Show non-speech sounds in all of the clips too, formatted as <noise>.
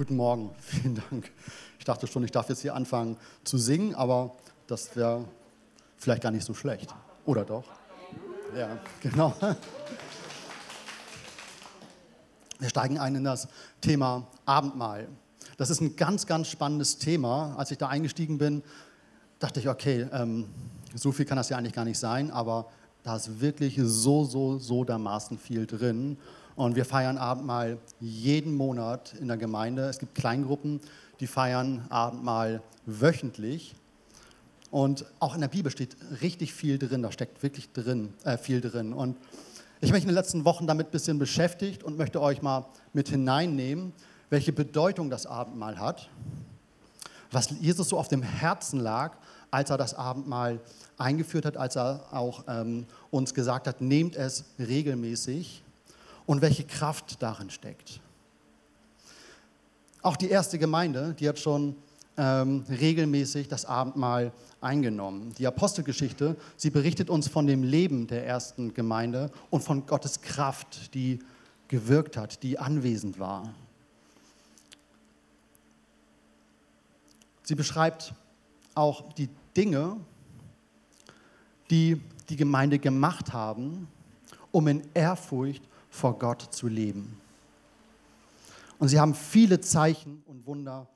Guten Morgen, <laughs> vielen Dank. Ich dachte schon, ich darf jetzt hier anfangen zu singen, aber das wäre vielleicht gar nicht so schlecht. Oder doch? Ja, genau. <laughs> Wir steigen ein in das Thema Abendmahl. Das ist ein ganz, ganz spannendes Thema. Als ich da eingestiegen bin, dachte ich, okay, ähm, so viel kann das ja eigentlich gar nicht sein, aber da ist wirklich so, so, so dermaßen viel drin. Und wir feiern Abendmahl jeden Monat in der Gemeinde. Es gibt Kleingruppen, die feiern Abendmahl wöchentlich. Und auch in der Bibel steht richtig viel drin, da steckt wirklich drin, äh, viel drin. Und ich habe mich in den letzten Wochen damit ein bisschen beschäftigt und möchte euch mal mit hineinnehmen, welche Bedeutung das Abendmahl hat, was Jesus so auf dem Herzen lag, als er das Abendmahl eingeführt hat, als er auch ähm, uns gesagt hat, nehmt es regelmäßig und welche Kraft darin steckt. Auch die erste Gemeinde, die hat schon ähm, regelmäßig das Abendmahl eingenommen. Die Apostelgeschichte, sie berichtet uns von dem Leben der ersten Gemeinde und von Gottes Kraft, die gewirkt hat, die anwesend war. Sie beschreibt auch die Dinge, die die Gemeinde gemacht haben, um in Ehrfurcht vor Gott zu leben. Und sie haben viele Zeichen und Wunder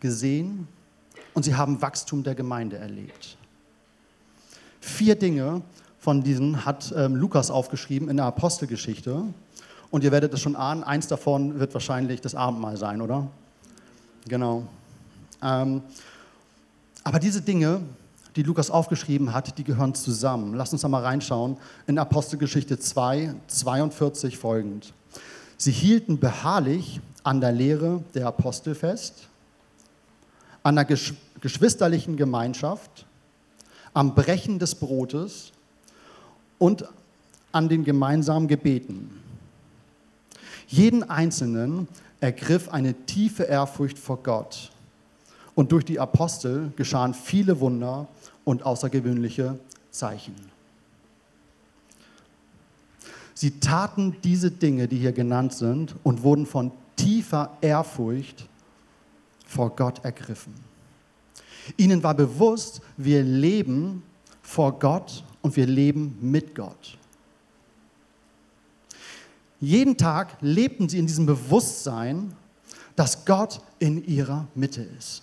gesehen und sie haben Wachstum der Gemeinde erlebt. Vier Dinge von diesen hat ähm, Lukas aufgeschrieben in der Apostelgeschichte. Und ihr werdet es schon ahnen, eins davon wird wahrscheinlich das Abendmahl sein, oder? Genau. Ähm, aber diese Dinge, die Lukas aufgeschrieben hat, die gehören zusammen. Lass uns da mal reinschauen in Apostelgeschichte 2, 42 folgend. Sie hielten beharrlich an der Lehre der Apostel fest, an der geschwisterlichen Gemeinschaft, am Brechen des Brotes und an den gemeinsamen Gebeten. Jeden Einzelnen ergriff eine tiefe Ehrfurcht vor Gott. Und durch die Apostel geschahen viele Wunder und außergewöhnliche Zeichen. Sie taten diese Dinge, die hier genannt sind, und wurden von tiefer Ehrfurcht vor Gott ergriffen. Ihnen war bewusst, wir leben vor Gott und wir leben mit Gott. Jeden Tag lebten sie in diesem Bewusstsein, dass Gott in ihrer Mitte ist.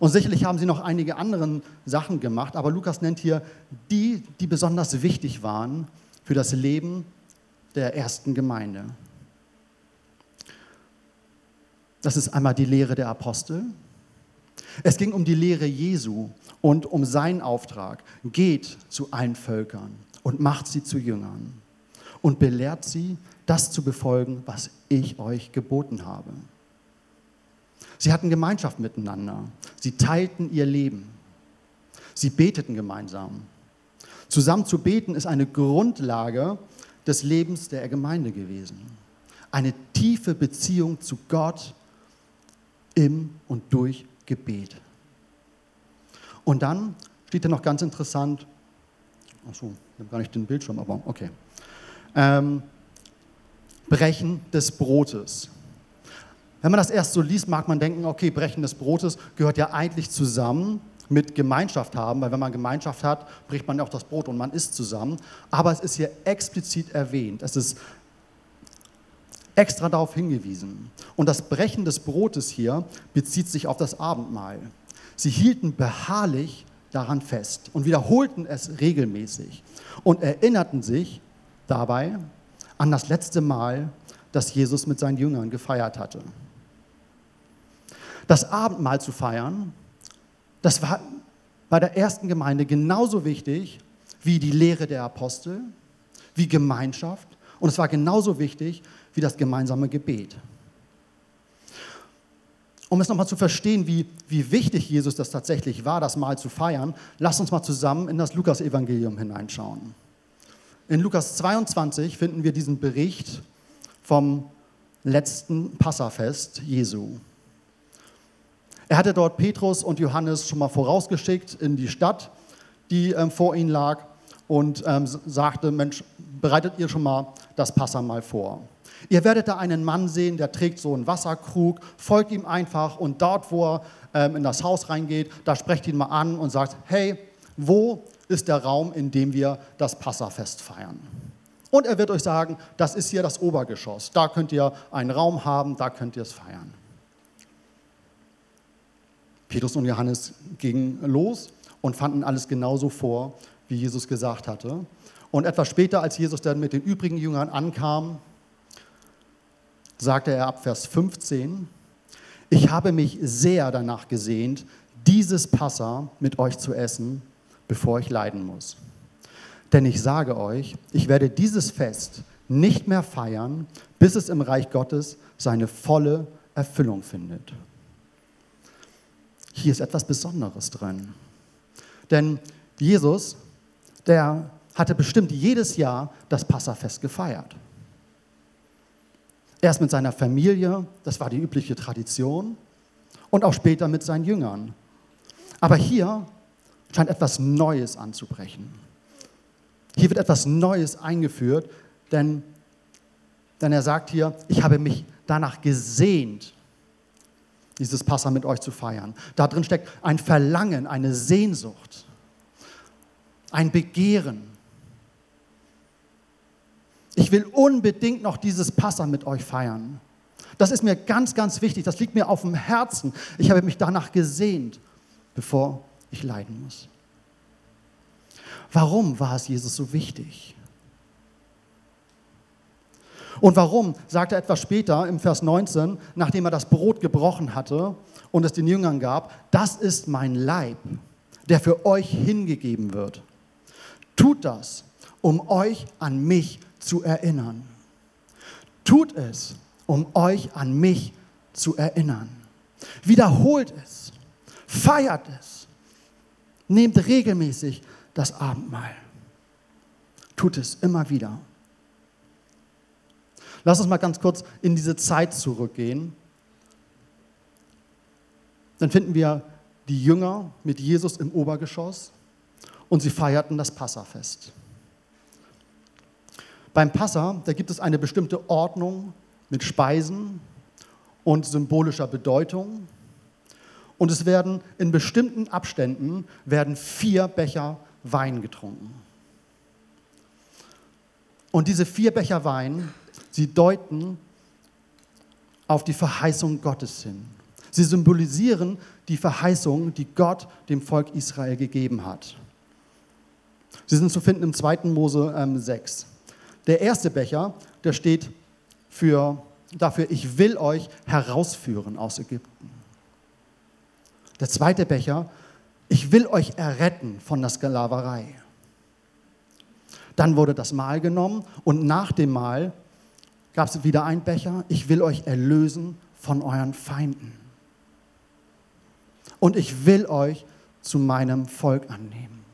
Und sicherlich haben sie noch einige andere Sachen gemacht, aber Lukas nennt hier die, die besonders wichtig waren für das Leben der ersten Gemeinde. Das ist einmal die Lehre der Apostel. Es ging um die Lehre Jesu und um seinen Auftrag. Geht zu allen Völkern und macht sie zu Jüngern und belehrt sie, das zu befolgen, was ich euch geboten habe. Sie hatten Gemeinschaft miteinander. Sie teilten ihr Leben. Sie beteten gemeinsam. Zusammen zu beten ist eine Grundlage des Lebens der Gemeinde gewesen. Eine tiefe Beziehung zu Gott im und durch Gebet. Und dann steht da noch ganz interessant, achso, ich habe gar nicht den Bildschirm, aber okay. Ähm, Brechen des Brotes. Wenn man das erst so liest, mag man denken, okay, Brechen des Brotes gehört ja eigentlich zusammen mit Gemeinschaft haben, weil wenn man Gemeinschaft hat, bricht man auch das Brot und man isst zusammen. Aber es ist hier explizit erwähnt. Es ist extra darauf hingewiesen. Und das Brechen des Brotes hier bezieht sich auf das Abendmahl. Sie hielten beharrlich daran fest und wiederholten es regelmäßig und erinnerten sich dabei an das letzte Mal, das Jesus mit seinen Jüngern gefeiert hatte. Das Abendmahl zu feiern, das war bei der ersten Gemeinde genauso wichtig wie die Lehre der Apostel, wie Gemeinschaft und es war genauso wichtig wie das gemeinsame Gebet. Um es nochmal zu verstehen, wie, wie wichtig Jesus das tatsächlich war, das Mahl zu feiern, lasst uns mal zusammen in das Lukas-Evangelium hineinschauen. In Lukas 22 finden wir diesen Bericht vom letzten Passafest Jesu. Er hatte dort Petrus und Johannes schon mal vorausgeschickt in die Stadt, die ähm, vor ihnen lag, und ähm, sagte: Mensch, bereitet ihr schon mal das Passa mal vor. Ihr werdet da einen Mann sehen, der trägt so einen Wasserkrug, folgt ihm einfach und dort, wo er ähm, in das Haus reingeht, da sprecht ihn mal an und sagt, hey, wo ist der Raum, in dem wir das Passafest feiern? Und er wird euch sagen, das ist hier das Obergeschoss. Da könnt ihr einen Raum haben, da könnt ihr es feiern. Petrus und Johannes gingen los und fanden alles genauso vor, wie Jesus gesagt hatte. Und etwas später, als Jesus dann mit den übrigen Jüngern ankam, sagte er ab Vers 15, ich habe mich sehr danach gesehnt, dieses Passa mit euch zu essen, bevor ich leiden muss. Denn ich sage euch, ich werde dieses Fest nicht mehr feiern, bis es im Reich Gottes seine volle Erfüllung findet. Hier ist etwas Besonderes drin. Denn Jesus, der hatte bestimmt jedes Jahr das Passafest gefeiert. Erst mit seiner Familie, das war die übliche Tradition, und auch später mit seinen Jüngern. Aber hier scheint etwas Neues anzubrechen. Hier wird etwas Neues eingeführt, denn, denn er sagt hier, ich habe mich danach gesehnt, dieses Passa mit euch zu feiern. Da drin steckt ein Verlangen, eine Sehnsucht, ein Begehren. Ich will unbedingt noch dieses Passa mit euch feiern. Das ist mir ganz, ganz wichtig. Das liegt mir auf dem Herzen. Ich habe mich danach gesehnt, bevor ich leiden muss. Warum war es Jesus so wichtig? Und warum, sagt er etwas später im Vers 19, nachdem er das Brot gebrochen hatte und es den Jüngern gab, das ist mein Leib, der für euch hingegeben wird. Tut das, um euch an mich zu erinnern. Tut es, um euch an mich zu erinnern. Wiederholt es, feiert es, nehmt regelmäßig das Abendmahl. Tut es immer wieder. Lass uns mal ganz kurz in diese Zeit zurückgehen. Dann finden wir die Jünger mit Jesus im Obergeschoss und sie feierten das Passafest. Beim Passa, da gibt es eine bestimmte Ordnung mit Speisen und symbolischer Bedeutung. Und es werden in bestimmten Abständen werden vier Becher Wein getrunken. Und diese vier Becher Wein, sie deuten auf die Verheißung Gottes hin. Sie symbolisieren die Verheißung, die Gott dem Volk Israel gegeben hat. Sie sind zu finden im 2. Mose ähm, 6. Der erste Becher, der steht für, dafür, ich will euch herausführen aus Ägypten. Der zweite Becher ich will euch erretten von der Sklaverei. Dann wurde das Mahl genommen und nach dem Mahl gab es wieder einen Becher. Ich will euch erlösen von euren Feinden. Und ich will euch zu meinem Volk annehmen.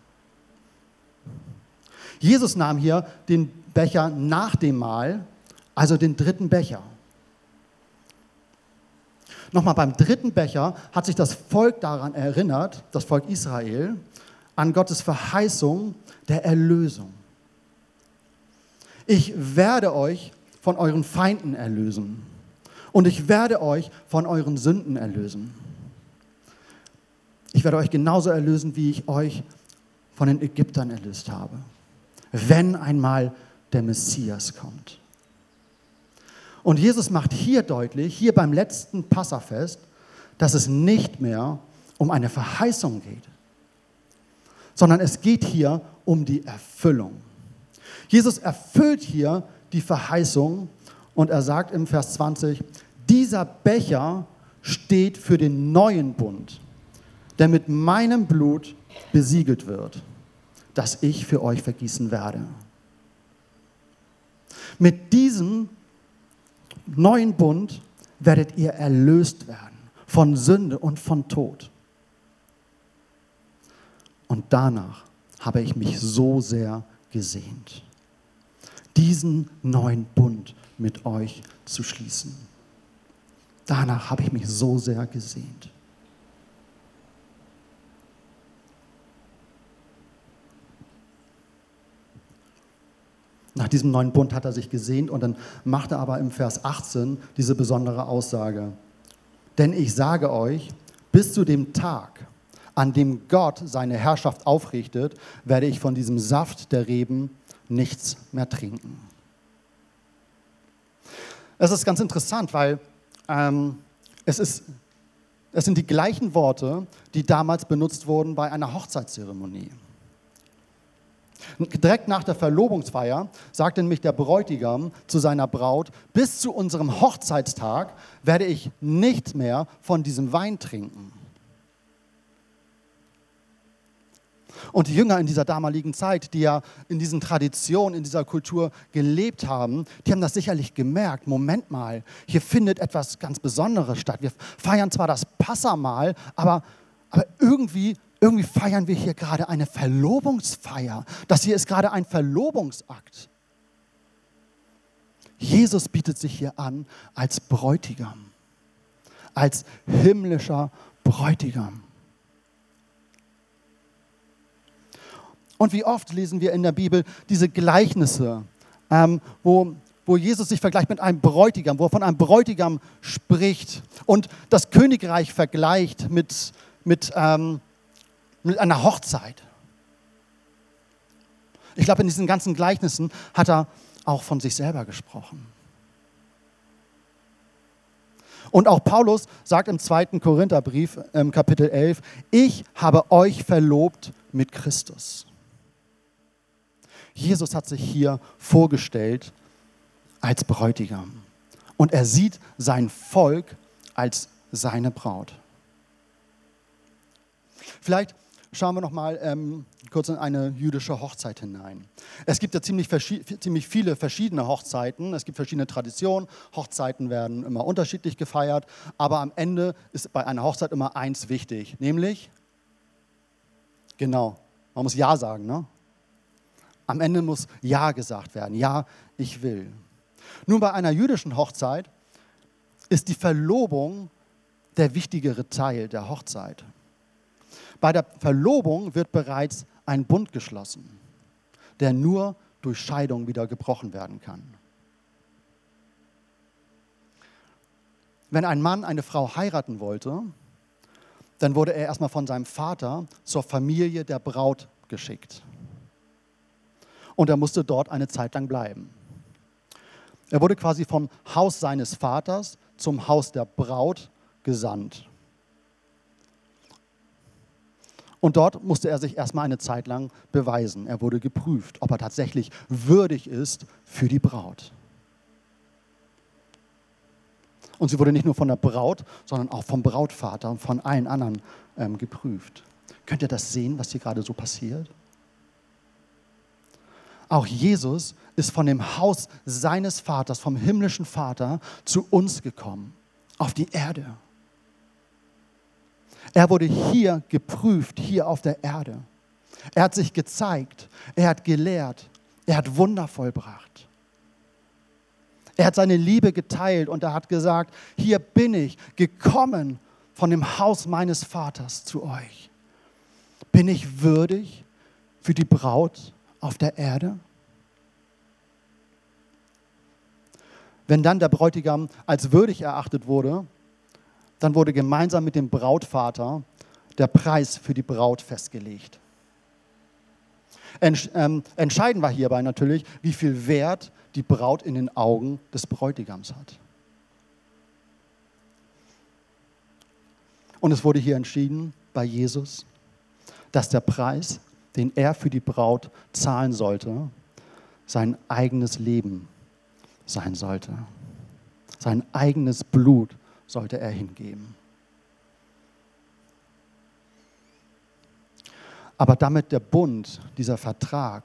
Jesus nahm hier den Becher nach dem Mahl, also den dritten Becher. Nochmal beim dritten Becher hat sich das Volk daran erinnert, das Volk Israel, an Gottes Verheißung der Erlösung. Ich werde euch von euren Feinden erlösen und ich werde euch von euren Sünden erlösen. Ich werde euch genauso erlösen, wie ich euch von den Ägyptern erlöst habe, wenn einmal der Messias kommt. Und Jesus macht hier deutlich, hier beim letzten Passafest, dass es nicht mehr um eine Verheißung geht, sondern es geht hier um die Erfüllung. Jesus erfüllt hier die Verheißung und er sagt im Vers 20, dieser Becher steht für den neuen Bund, der mit meinem Blut besiegelt wird, das ich für euch vergießen werde. Mit diesem neuen Bund werdet ihr erlöst werden von Sünde und von Tod. Und danach habe ich mich so sehr gesehnt, diesen neuen Bund mit euch zu schließen. Danach habe ich mich so sehr gesehnt. Nach diesem neuen Bund hat er sich gesehnt und dann macht er aber im Vers 18 diese besondere Aussage. Denn ich sage euch, bis zu dem Tag, an dem Gott seine Herrschaft aufrichtet, werde ich von diesem Saft der Reben nichts mehr trinken. Es ist ganz interessant, weil ähm, es, ist, es sind die gleichen Worte, die damals benutzt wurden bei einer Hochzeitszeremonie. Direkt nach der Verlobungsfeier sagte nämlich der Bräutigam zu seiner Braut, bis zu unserem Hochzeitstag werde ich nicht mehr von diesem Wein trinken. Und die Jünger in dieser damaligen Zeit, die ja in diesen Traditionen, in dieser Kultur gelebt haben, die haben das sicherlich gemerkt. Moment mal, hier findet etwas ganz Besonderes statt. Wir feiern zwar das Passamal, aber, aber irgendwie irgendwie feiern wir hier gerade eine Verlobungsfeier. Das hier ist gerade ein Verlobungsakt. Jesus bietet sich hier an als Bräutigam, als himmlischer Bräutigam. Und wie oft lesen wir in der Bibel diese Gleichnisse, ähm, wo, wo Jesus sich vergleicht mit einem Bräutigam, wo er von einem Bräutigam spricht und das Königreich vergleicht mit, mit, ähm, mit einer Hochzeit. Ich glaube, in diesen ganzen Gleichnissen hat er auch von sich selber gesprochen. Und auch Paulus sagt im zweiten Korintherbrief, im Kapitel 11, ich habe euch verlobt mit Christus. Jesus hat sich hier vorgestellt als Bräutigam. Und er sieht sein Volk als seine Braut. Vielleicht schauen wir noch mal ähm, kurz in eine jüdische Hochzeit hinein. Es gibt ja ziemlich, ziemlich viele verschiedene Hochzeiten. Es gibt verschiedene Traditionen. Hochzeiten werden immer unterschiedlich gefeiert. Aber am Ende ist bei einer Hochzeit immer eins wichtig, nämlich, genau, man muss Ja sagen. Ne? Am Ende muss Ja gesagt werden. Ja, ich will. Nun, bei einer jüdischen Hochzeit ist die Verlobung der wichtigere Teil der Hochzeit. Bei der Verlobung wird bereits ein Bund geschlossen, der nur durch Scheidung wieder gebrochen werden kann. Wenn ein Mann eine Frau heiraten wollte, dann wurde er erstmal von seinem Vater zur Familie der Braut geschickt. Und er musste dort eine Zeit lang bleiben. Er wurde quasi vom Haus seines Vaters zum Haus der Braut gesandt. Und dort musste er sich erstmal eine Zeit lang beweisen. Er wurde geprüft, ob er tatsächlich würdig ist für die Braut. Und sie wurde nicht nur von der Braut, sondern auch vom Brautvater und von allen anderen ähm, geprüft. Könnt ihr das sehen, was hier gerade so passiert? Auch Jesus ist von dem Haus seines Vaters, vom himmlischen Vater, zu uns gekommen, auf die Erde. Er wurde hier geprüft, hier auf der Erde. Er hat sich gezeigt, er hat gelehrt, er hat Wunder vollbracht. Er hat seine Liebe geteilt und er hat gesagt, hier bin ich gekommen von dem Haus meines Vaters zu euch. Bin ich würdig für die Braut auf der Erde? Wenn dann der Bräutigam als würdig erachtet wurde, dann wurde gemeinsam mit dem Brautvater der Preis für die Braut festgelegt. Ähm, entscheidend war hierbei natürlich, wie viel Wert die Braut in den Augen des Bräutigams hat. Und es wurde hier entschieden bei Jesus, dass der Preis, den er für die Braut zahlen sollte, sein eigenes Leben sein sollte. Sein eigenes Blut sollte er hingeben. Aber damit der Bund, dieser Vertrag,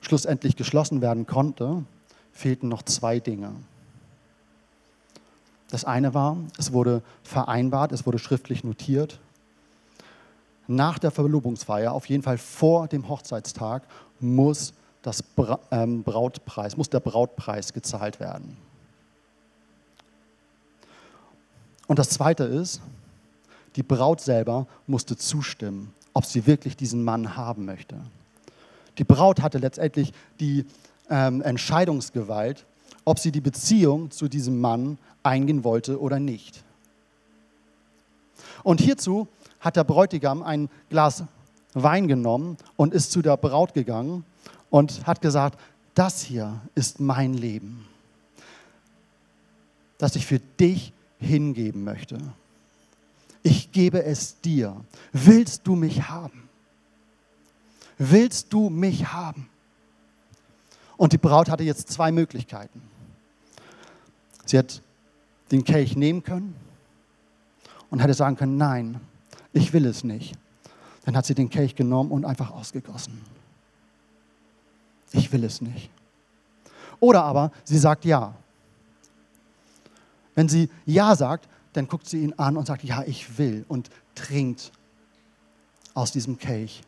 schlussendlich geschlossen werden konnte, fehlten noch zwei Dinge. Das eine war, es wurde vereinbart, es wurde schriftlich notiert. Nach der Verlobungsfeier, auf jeden Fall vor dem Hochzeitstag, muss, das ähm, Brautpreis, muss der Brautpreis gezahlt werden. Und das Zweite ist, die Braut selber musste zustimmen, ob sie wirklich diesen Mann haben möchte. Die Braut hatte letztendlich die ähm, Entscheidungsgewalt, ob sie die Beziehung zu diesem Mann eingehen wollte oder nicht. Und hierzu hat der Bräutigam ein Glas Wein genommen und ist zu der Braut gegangen und hat gesagt, das hier ist mein Leben, das ich für dich hingeben möchte. Ich gebe es dir. Willst du mich haben? Willst du mich haben? Und die Braut hatte jetzt zwei Möglichkeiten. Sie hat den Kelch nehmen können und hätte sagen können, nein, ich will es nicht. Dann hat sie den Kelch genommen und einfach ausgegossen. Ich will es nicht. Oder aber sie sagt ja. Wenn sie ja sagt, dann guckt sie ihn an und sagt, ja, ich will und trinkt aus diesem Kelch.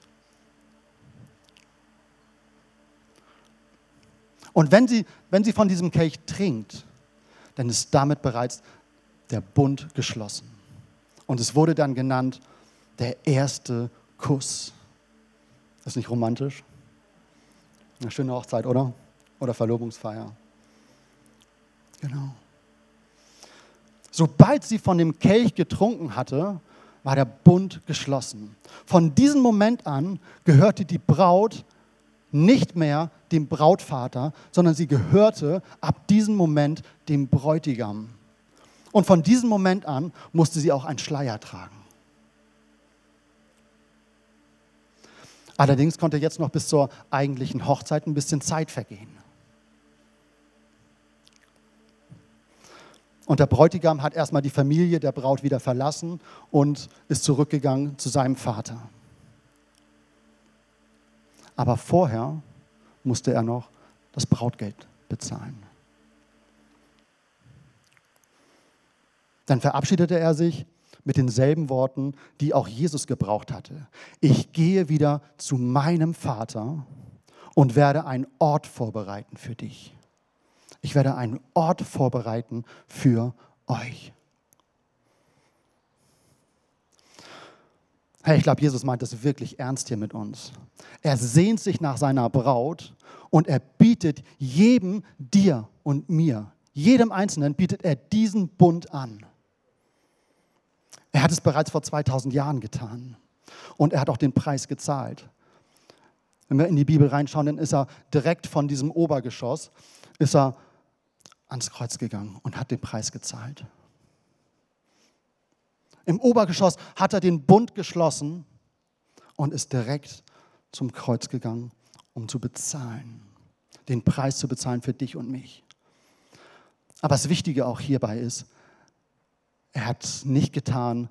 Und wenn sie, wenn sie von diesem Kelch trinkt, dann ist damit bereits der Bund geschlossen. Und es wurde dann genannt der erste Kuss. Ist nicht romantisch? Eine schöne Hochzeit, oder? Oder Verlobungsfeier. Genau. Sobald sie von dem Kelch getrunken hatte, war der Bund geschlossen. Von diesem Moment an gehörte die Braut nicht mehr dem Brautvater, sondern sie gehörte ab diesem Moment dem Bräutigam. Und von diesem Moment an musste sie auch einen Schleier tragen. Allerdings konnte jetzt noch bis zur eigentlichen Hochzeit ein bisschen Zeit vergehen. Und der Bräutigam hat erstmal die Familie der Braut wieder verlassen und ist zurückgegangen zu seinem Vater. Aber vorher musste er noch das Brautgeld bezahlen. Dann verabschiedete er sich mit denselben Worten, die auch Jesus gebraucht hatte. Ich gehe wieder zu meinem Vater und werde einen Ort vorbereiten für dich. Ich werde einen Ort vorbereiten für euch. Hey, ich glaube, Jesus meint das wirklich ernst hier mit uns. Er sehnt sich nach seiner Braut und er bietet jedem, dir und mir, jedem Einzelnen bietet er diesen Bund an. Er hat es bereits vor 2000 Jahren getan. Und er hat auch den Preis gezahlt. Wenn wir in die Bibel reinschauen, dann ist er direkt von diesem Obergeschoss, ist er ans Kreuz gegangen und hat den Preis gezahlt. Im Obergeschoss hat er den Bund geschlossen und ist direkt zum Kreuz gegangen, um zu bezahlen, den Preis zu bezahlen für dich und mich. Aber das Wichtige auch hierbei ist, er hat es nicht getan,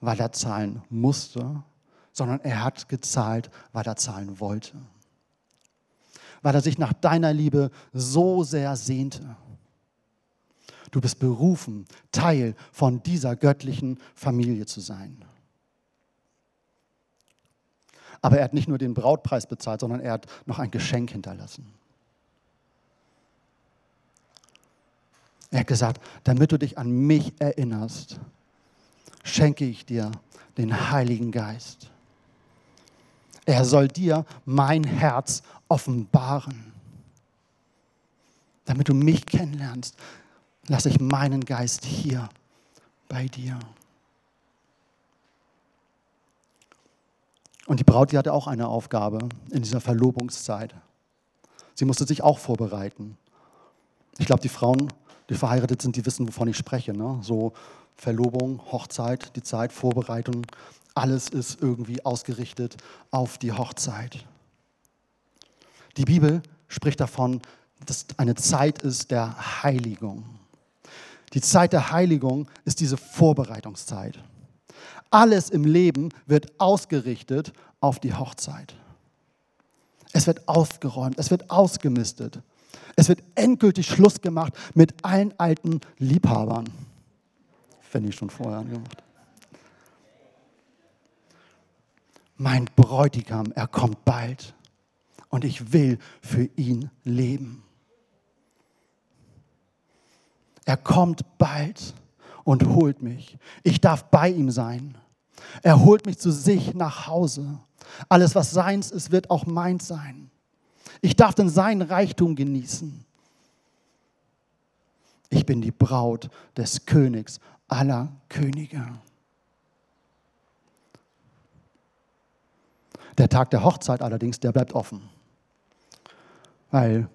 weil er zahlen musste, sondern er hat gezahlt, weil er zahlen wollte. Weil er sich nach deiner Liebe so sehr sehnte. Du bist berufen, Teil von dieser göttlichen Familie zu sein. Aber er hat nicht nur den Brautpreis bezahlt, sondern er hat noch ein Geschenk hinterlassen. Er hat gesagt, damit du dich an mich erinnerst, schenke ich dir den Heiligen Geist. Er soll dir mein Herz offenbaren. Damit du mich kennenlernst, lasse ich meinen Geist hier bei dir. Und die Braut, die hatte auch eine Aufgabe in dieser Verlobungszeit. Sie musste sich auch vorbereiten. Ich glaube, die Frauen die verheiratet sind, die wissen, wovon ich spreche. Ne? So Verlobung, Hochzeit, die Zeit, Vorbereitung, alles ist irgendwie ausgerichtet auf die Hochzeit. Die Bibel spricht davon, dass eine Zeit ist der Heiligung. Die Zeit der Heiligung ist diese Vorbereitungszeit. Alles im Leben wird ausgerichtet auf die Hochzeit. Es wird aufgeräumt, es wird ausgemistet. Es wird endgültig Schluss gemacht mit allen alten Liebhabern. Wenn ich schon vorher gemacht. Mein Bräutigam, er kommt bald und ich will für ihn leben. Er kommt bald und holt mich. Ich darf bei ihm sein. Er holt mich zu sich nach Hause. Alles, was seins ist, wird auch meins sein. Ich darf dann seinen Reichtum genießen. Ich bin die Braut des Königs aller Könige. Der Tag der Hochzeit allerdings, der bleibt offen, weil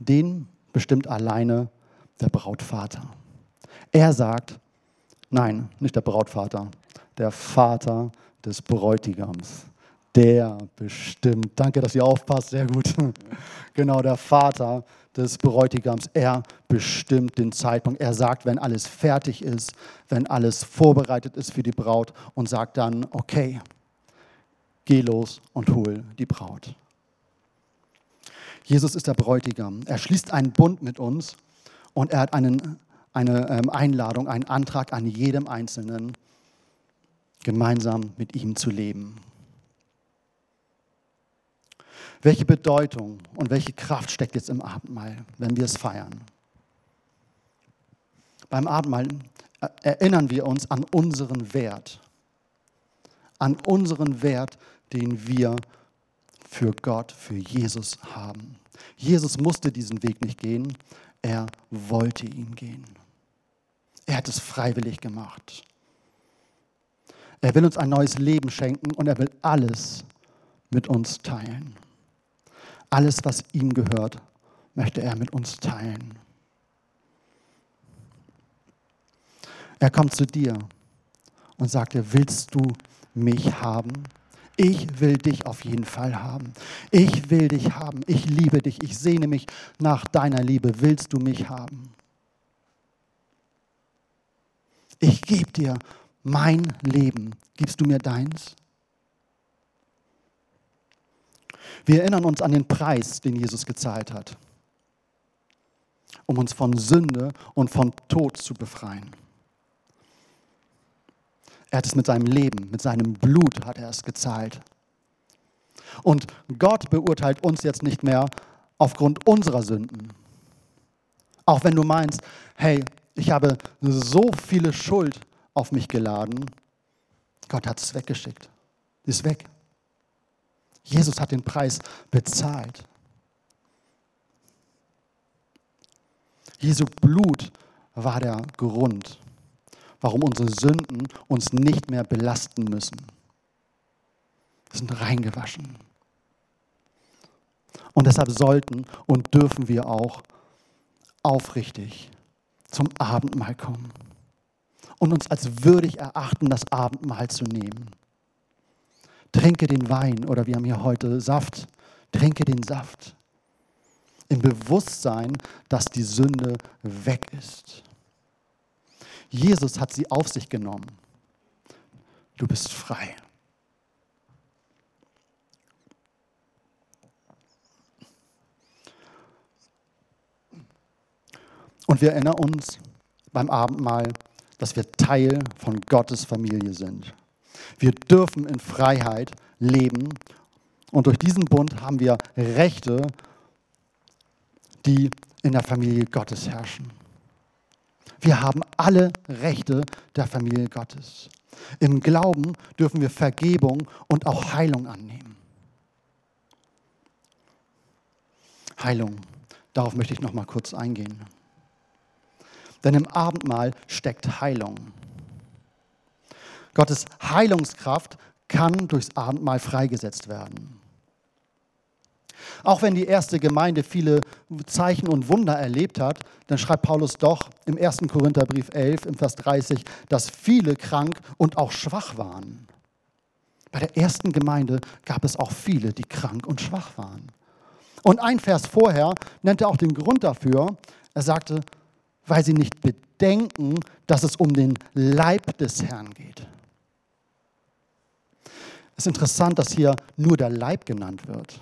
den bestimmt alleine der Brautvater. Er sagt, nein, nicht der Brautvater, der Vater des Bräutigams. Der bestimmt, danke, dass ihr aufpasst, sehr gut. <laughs> Genau, der Vater des Bräutigams, er bestimmt den Zeitpunkt. Er sagt, wenn alles fertig ist, wenn alles vorbereitet ist für die Braut und sagt dann, okay, geh los und hol die Braut. Jesus ist der Bräutigam. Er schließt einen Bund mit uns und er hat einen, eine ähm, Einladung, einen Antrag an jedem Einzelnen, gemeinsam mit ihm zu leben. Welche Bedeutung und welche Kraft steckt jetzt im Abendmahl, wenn wir es feiern? Beim Abendmahl erinnern wir uns an unseren Wert, an unseren Wert, den wir für Gott, für Jesus haben. Jesus musste diesen Weg nicht gehen, er wollte ihn gehen. Er hat es freiwillig gemacht. Er will uns ein neues Leben schenken und er will alles mit uns teilen. Alles, was ihm gehört, möchte er mit uns teilen. Er kommt zu dir und sagt dir, willst du mich haben? Ich will dich auf jeden Fall haben. Ich will dich haben. Ich liebe dich. Ich sehne mich nach deiner Liebe. Willst du mich haben? Ich gebe dir mein Leben. Gibst du mir deins? Wir erinnern uns an den Preis, den Jesus gezahlt hat, um uns von Sünde und von Tod zu befreien. Er hat es mit seinem Leben, mit seinem Blut hat er es gezahlt. Und Gott beurteilt uns jetzt nicht mehr aufgrund unserer Sünden. Auch wenn du meinst, hey, ich habe so viele Schuld auf mich geladen, Gott hat es weggeschickt. Ist weg. Jesus hat den Preis bezahlt. Jesu Blut war der Grund, warum unsere Sünden uns nicht mehr belasten müssen. Wir sind reingewaschen. Und deshalb sollten und dürfen wir auch aufrichtig zum Abendmahl kommen und uns als würdig erachten, das Abendmahl zu nehmen. Trinke den Wein oder wir haben hier heute Saft. Trinke den Saft im Bewusstsein, dass die Sünde weg ist. Jesus hat sie auf sich genommen. Du bist frei. Und wir erinnern uns beim Abendmahl, dass wir Teil von Gottes Familie sind. Wir dürfen in Freiheit leben und durch diesen Bund haben wir Rechte, die in der Familie Gottes herrschen. Wir haben alle Rechte der Familie Gottes. Im Glauben dürfen wir Vergebung und auch Heilung annehmen. Heilung, darauf möchte ich noch mal kurz eingehen. Denn im Abendmahl steckt Heilung. Gottes Heilungskraft kann durchs Abendmahl freigesetzt werden. Auch wenn die erste Gemeinde viele Zeichen und Wunder erlebt hat, dann schreibt Paulus doch im 1. Korintherbrief 11, im Vers 30, dass viele krank und auch schwach waren. Bei der ersten Gemeinde gab es auch viele, die krank und schwach waren. Und ein Vers vorher nennt er auch den Grund dafür. Er sagte, weil sie nicht bedenken, dass es um den Leib des Herrn geht. Es ist interessant, dass hier nur der Leib genannt wird.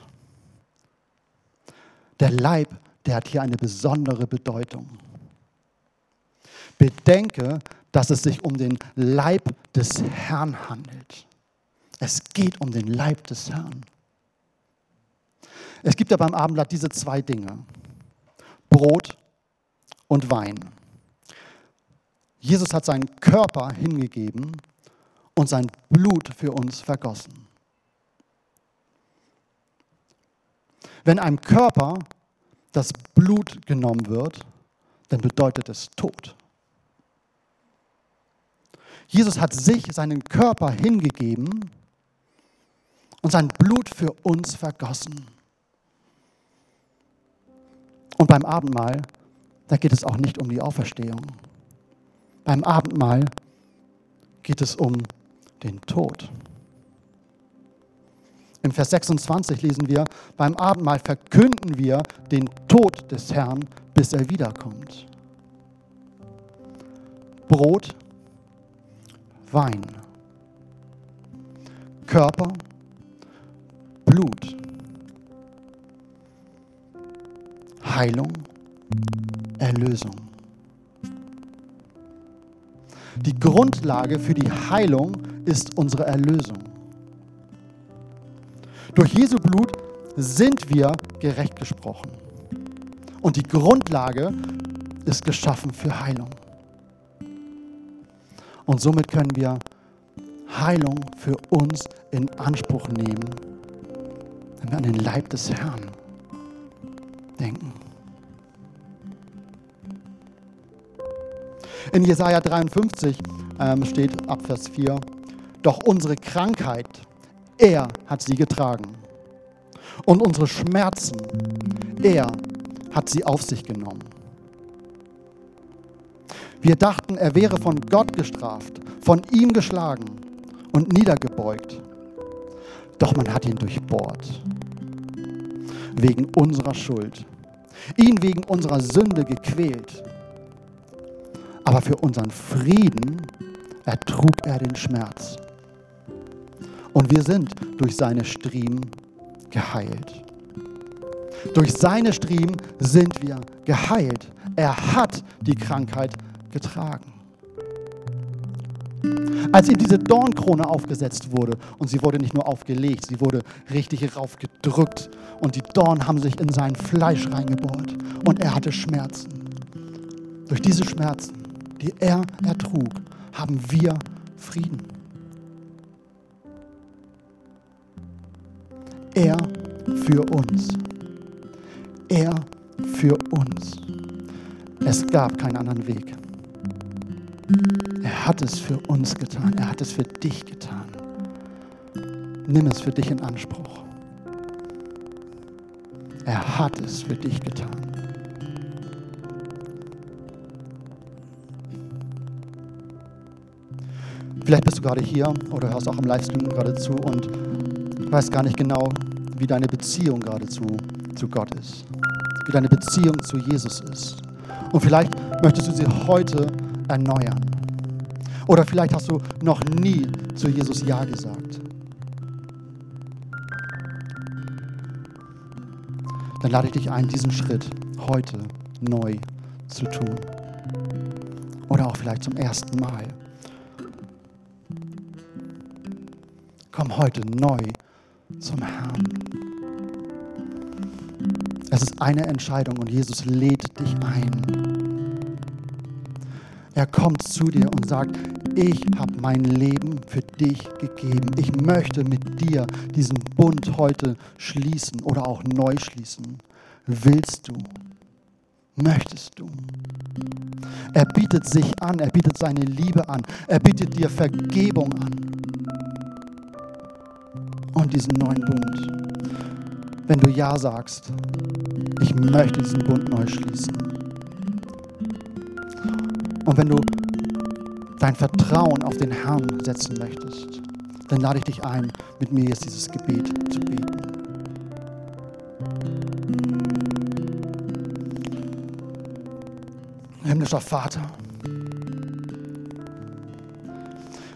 Der Leib, der hat hier eine besondere Bedeutung. Bedenke, dass es sich um den Leib des Herrn handelt. Es geht um den Leib des Herrn. Es gibt ja beim Abendblatt diese zwei Dinge. Brot und Wein. Jesus hat seinen Körper hingegeben und sein Blut für uns vergossen. Wenn einem Körper das Blut genommen wird, dann bedeutet es Tod. Jesus hat sich, seinen Körper hingegeben und sein Blut für uns vergossen. Und beim Abendmahl, da geht es auch nicht um die Auferstehung. Beim Abendmahl geht es um den Tod. Im Vers 26 lesen wir, beim Abendmahl verkünden wir den Tod des Herrn, bis er wiederkommt. Brot, Wein, Körper, Blut, Heilung, Erlösung. Die Grundlage für die Heilung ist unsere Erlösung. Durch Jesu Blut sind wir gerecht gesprochen. Und die Grundlage ist geschaffen für Heilung. Und somit können wir Heilung für uns in Anspruch nehmen, wenn wir an den Leib des Herrn denken. In Jesaja 53 ähm, steht ab Vers 4, doch unsere Krankheit, er hat sie getragen. Und unsere Schmerzen, er hat sie auf sich genommen. Wir dachten, er wäre von Gott gestraft, von ihm geschlagen und niedergebeugt. Doch man hat ihn durchbohrt. Wegen unserer Schuld. Ihn wegen unserer Sünde gequält. Aber für unseren Frieden ertrug er den Schmerz. Und wir sind durch seine Striemen geheilt. Durch seine Striemen sind wir geheilt. Er hat die Krankheit getragen. Als ihm diese Dornkrone aufgesetzt wurde, und sie wurde nicht nur aufgelegt, sie wurde richtig raufgedrückt, und die Dornen haben sich in sein Fleisch reingebohrt, und er hatte Schmerzen. Durch diese Schmerzen, die er ertrug, haben wir Frieden. Er für uns. Er für uns. Es gab keinen anderen Weg. Er hat es für uns getan. Er hat es für dich getan. Nimm es für dich in Anspruch. Er hat es für dich getan. Vielleicht bist du gerade hier oder hörst auch im Livestream gerade zu und weißt gar nicht genau, wie deine Beziehung gerade zu, zu Gott ist, wie deine Beziehung zu Jesus ist. Und vielleicht möchtest du sie heute erneuern. Oder vielleicht hast du noch nie zu Jesus Ja gesagt. Dann lade ich dich ein, diesen Schritt heute neu zu tun. Oder auch vielleicht zum ersten Mal. Komm heute neu zum Herrn. Es ist eine Entscheidung und Jesus lädt dich ein. Er kommt zu dir und sagt, ich habe mein Leben für dich gegeben. Ich möchte mit dir diesen Bund heute schließen oder auch neu schließen. Willst du? Möchtest du? Er bietet sich an, er bietet seine Liebe an, er bietet dir Vergebung an und diesen neuen Bund. Wenn du Ja sagst, ich möchte diesen Bund neu schließen. Und wenn du dein Vertrauen auf den Herrn setzen möchtest, dann lade ich dich ein, mit mir jetzt dieses Gebet zu beten. Himmlischer Vater,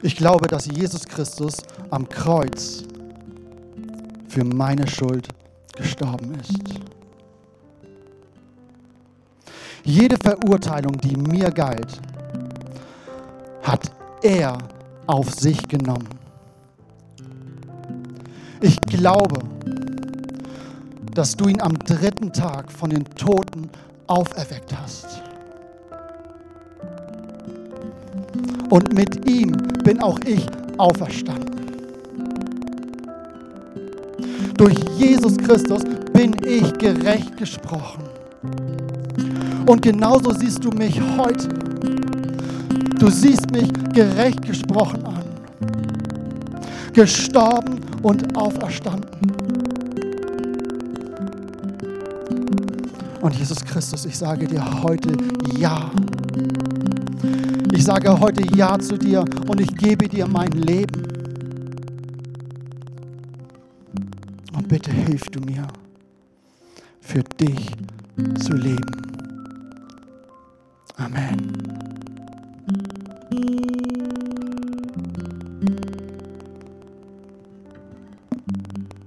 ich glaube, dass Jesus Christus am Kreuz für meine Schuld gestorben ist. Jede Verurteilung, die mir galt, hat er auf sich genommen. Ich glaube, dass du ihn am dritten Tag von den Toten auferweckt hast. Und mit ihm bin auch ich auferstanden. Durch Jesus Christus bin ich gerecht gesprochen. Und genauso siehst du mich heute. Du siehst mich gerecht gesprochen an. Gestorben und auferstanden. Und Jesus Christus, ich sage dir heute Ja. Ich sage heute Ja zu dir und ich gebe dir mein Leben. Bitte hilf du mir, für dich zu leben. Amen.